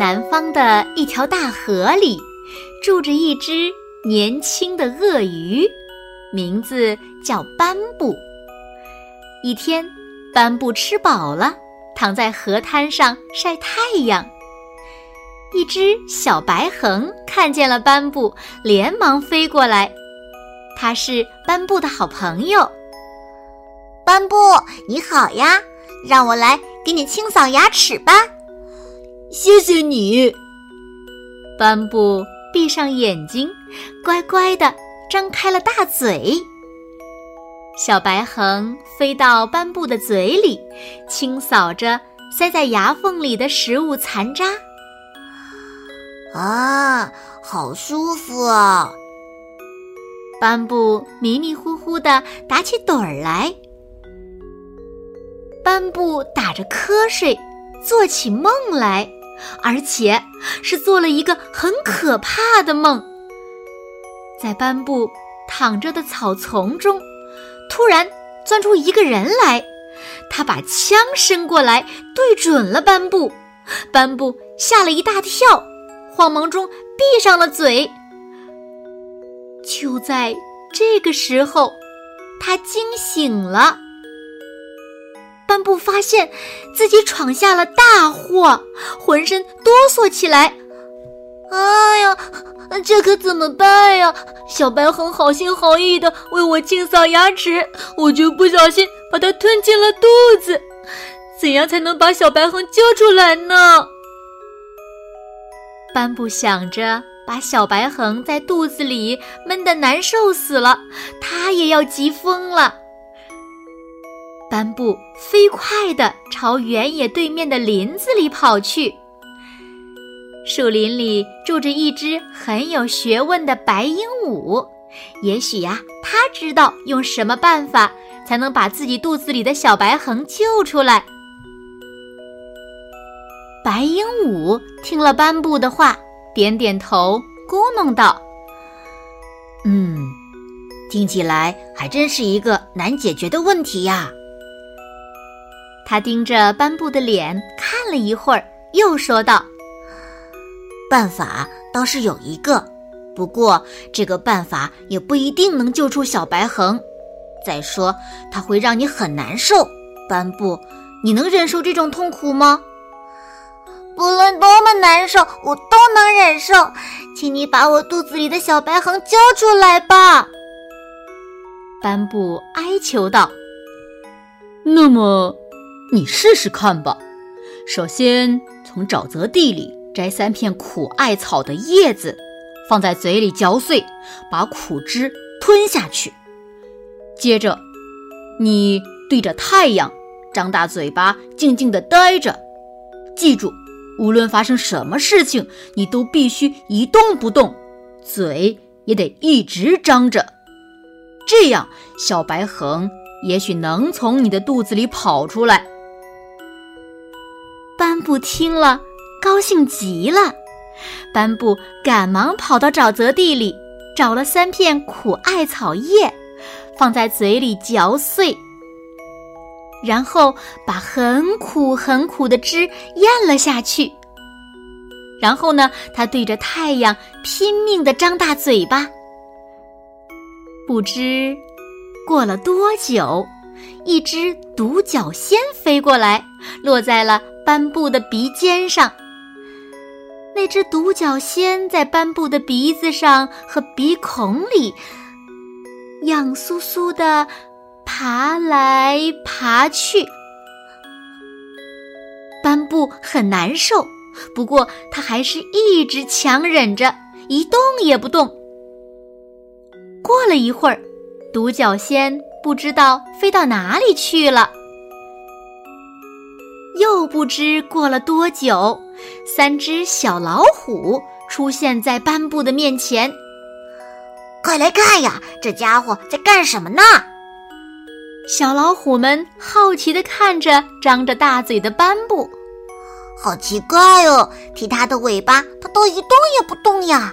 南方的一条大河里，住着一只年轻的鳄鱼，名字叫斑布。一天，斑布吃饱了，躺在河滩上晒太阳。一只小白衡看见了斑布，连忙飞过来。它是斑布的好朋友。斑布，你好呀，让我来给你清扫牙齿吧。谢谢你，斑布闭上眼睛，乖乖的张开了大嘴。小白衡飞到斑布的嘴里，清扫着塞在牙缝里的食物残渣。啊，好舒服啊！斑布迷迷糊糊的打起盹儿来。斑布打着瞌睡，做起梦来。而且是做了一个很可怕的梦。在斑布躺着的草丛中，突然钻出一个人来，他把枪伸过来，对准了斑布。斑布吓了一大跳，慌忙中闭上了嘴。就在这个时候，他惊醒了。斑布发现自己闯下了大祸，浑身哆嗦起来。哎呀，这可怎么办呀？小白恒好心好意的为我清扫牙齿，我就不小心把它吞进了肚子。怎样才能把小白恒救出来呢？斑布想着把小白恒在肚子里闷得难受死了，他也要急疯了。斑布飞快地朝原野对面的林子里跑去。树林里住着一只很有学问的白鹦鹉，也许呀，它知道用什么办法才能把自己肚子里的小白衡救出来。白鹦鹉听了斑布的话，点点头，咕哝道：“嗯，听起来还真是一个难解决的问题呀。”他盯着斑布的脸看了一会儿，又说道：“办法倒是有一个，不过这个办法也不一定能救出小白恒。再说，它会让你很难受。斑布，你能忍受这种痛苦吗？不论多么难受，我都能忍受。请你把我肚子里的小白恒交出来吧。”斑布哀求道。“那么。”你试试看吧。首先，从沼泽地里摘三片苦艾草的叶子，放在嘴里嚼碎，把苦汁吞下去。接着，你对着太阳，张大嘴巴，静静地待着。记住，无论发生什么事情，你都必须一动不动，嘴也得一直张着。这样，小白衡也许能从你的肚子里跑出来。布听了，高兴极了。斑布赶忙跑到沼泽地里，找了三片苦艾草叶，放在嘴里嚼碎，然后把很苦很苦的汁咽了下去。然后呢，他对着太阳拼命地张大嘴巴。不知过了多久，一只独角仙飞过来，落在了。斑布的鼻尖上，那只独角仙在斑布的鼻子上和鼻孔里，痒酥酥的爬来爬去。斑布很难受，不过他还是一直强忍着，一动也不动。过了一会儿，独角仙不知道飞到哪里去了。不知过了多久，三只小老虎出现在斑布的面前。快来看呀，这家伙在干什么呢？小老虎们好奇地看着张着大嘴的斑布。好奇怪哦，提它的尾巴，它都一动也不动呀。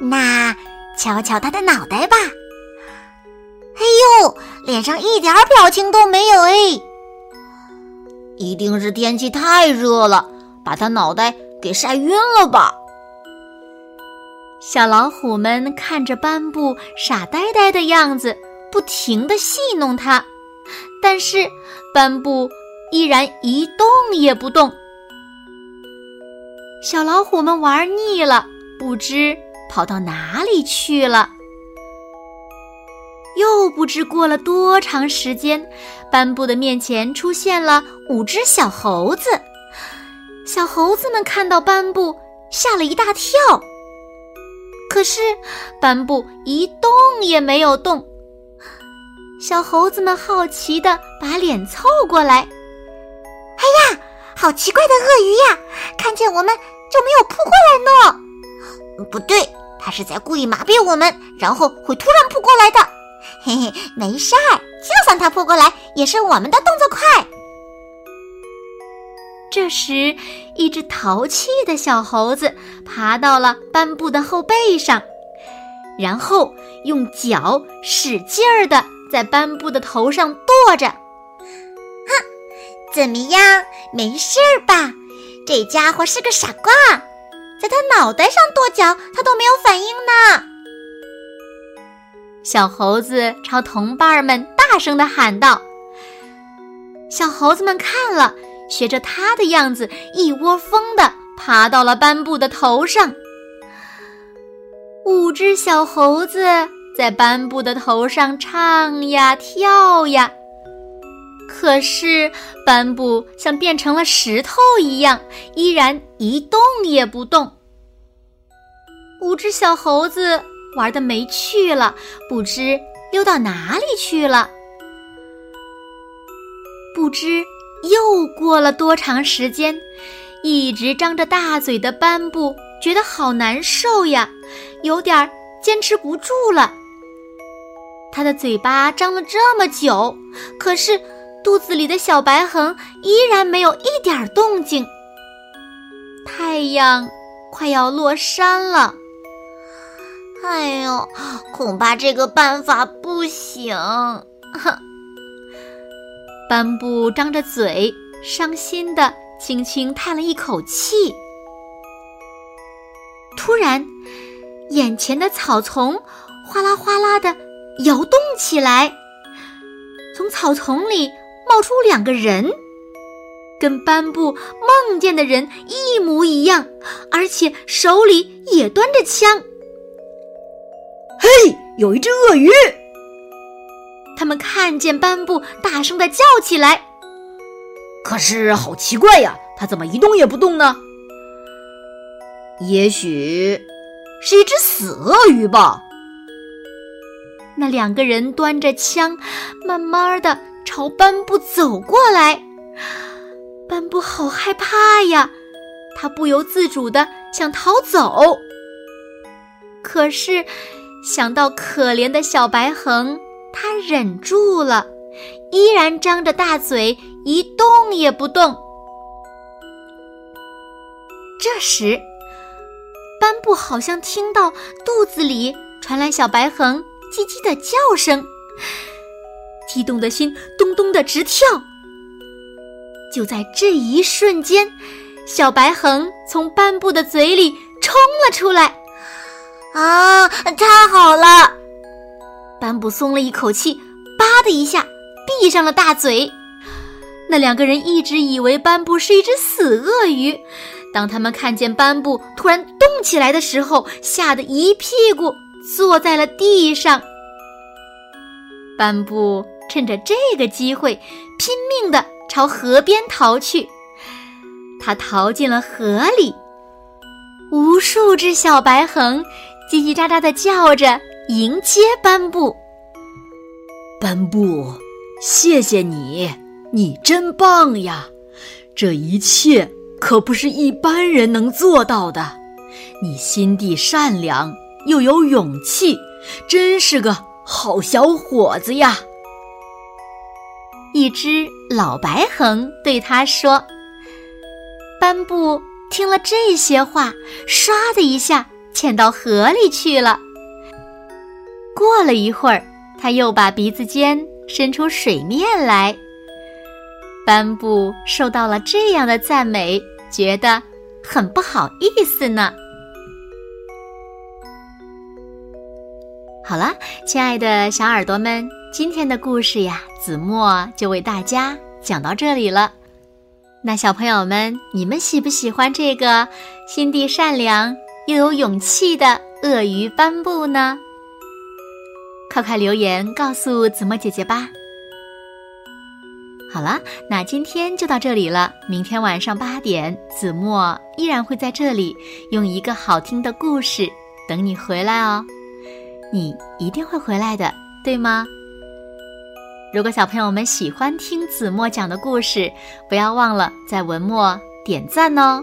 那瞧瞧它的脑袋吧。哎呦，脸上一点表情都没有哎！一定是天气太热了，把它脑袋给晒晕了吧？小老虎们看着斑布傻呆呆的样子，不停地戏弄它，但是斑布依然一动也不动。小老虎们玩腻了，不知跑到哪里去了。又不知过了多长时间，斑布的面前出现了五只小猴子。小猴子们看到斑布，吓了一大跳。可是斑布一动也没有动。小猴子们好奇地把脸凑过来：“哎呀，好奇怪的鳄鱼呀！看见我们就没有扑过来呢。不对，它是在故意麻痹我们，然后会突然扑过来的。”嘿嘿，没事儿，就算他扑过来，也是我们的动作快。这时，一只淘气的小猴子爬到了斑布的后背上，然后用脚使劲儿的在斑布的头上跺着。哼，怎么样？没事儿吧？这家伙是个傻瓜，在他脑袋上跺脚，他都没有反应呢。小猴子朝同伴们大声的喊道：“小猴子们看了，学着他的样子，一窝蜂的爬到了斑布的头上。五只小猴子在斑布的头上唱呀跳呀，可是斑布像变成了石头一样，依然一动也不动。五只小猴子。”玩的没趣了，不知溜到哪里去了。不知又过了多长时间，一直张着大嘴的斑布觉得好难受呀，有点坚持不住了。他的嘴巴张了这么久，可是肚子里的小白痕依然没有一点动静。太阳快要落山了。哎呦，恐怕这个办法不行。哼，斑布张着嘴，伤心的轻轻叹了一口气。突然，眼前的草丛哗啦哗啦的摇动起来，从草丛里冒出两个人，跟斑布梦见的人一模一样，而且手里也端着枪。嘿，有一只鳄鱼！他们看见斑布，大声的叫起来。可是好奇怪呀，它怎么一动也不动呢？也许是一只死鳄鱼吧。那两个人端着枪，慢慢的朝斑布走过来。斑布好害怕呀，他不由自主的想逃走。可是。想到可怜的小白恒，他忍住了，依然张着大嘴，一动也不动。这时，斑布好像听到肚子里传来小白恒叽叽的叫声，激动的心咚咚的直跳。就在这一瞬间，小白恒从斑布的嘴里冲了出来。啊！太好了！斑布松了一口气，叭的一下闭上了大嘴。那两个人一直以为斑布是一只死鳄鱼，当他们看见斑布突然动起来的时候，吓得一屁股坐在了地上。斑布趁着这个机会，拼命地朝河边逃去。他逃进了河里，无数只小白横。叽叽喳喳的叫着迎接斑布。斑布，谢谢你，你真棒呀！这一切可不是一般人能做到的。你心地善良，又有勇气，真是个好小伙子呀！一只老白衡对他说：“斑布听了这些话，唰的一下潜到河里去了。过了一会儿，他又把鼻子尖伸出水面来。斑布受到了这样的赞美，觉得很不好意思呢。”好了，亲爱的小耳朵们，今天的故事呀，子墨就为大家讲到这里了。那小朋友们，你们喜不喜欢这个心地善良又有勇气的鳄鱼斑布呢？快快留言告诉子墨姐姐吧。好了，那今天就到这里了。明天晚上八点，子墨依然会在这里用一个好听的故事等你回来哦。你一定会回来的，对吗？如果小朋友们喜欢听子墨讲的故事，不要忘了在文末点赞哦。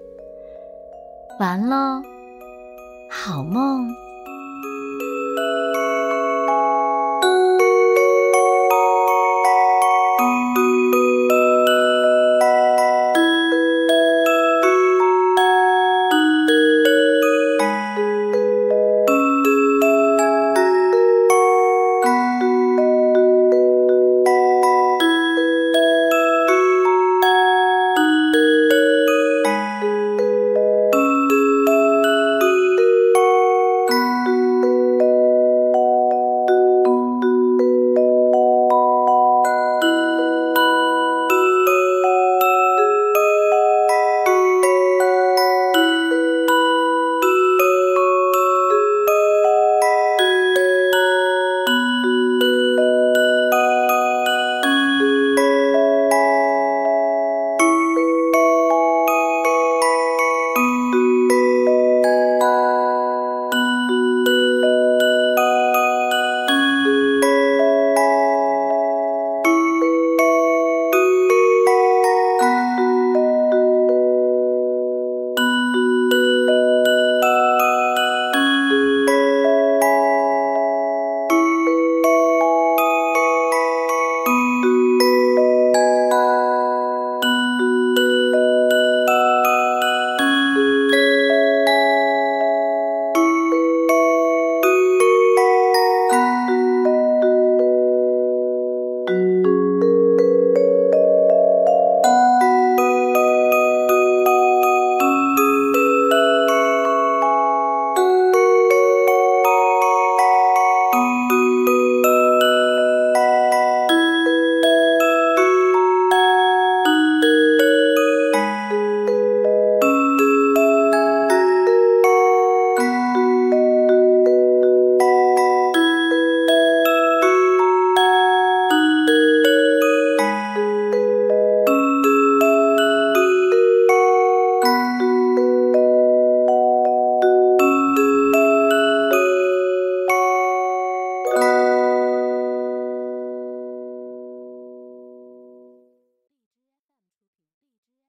完喽，好梦。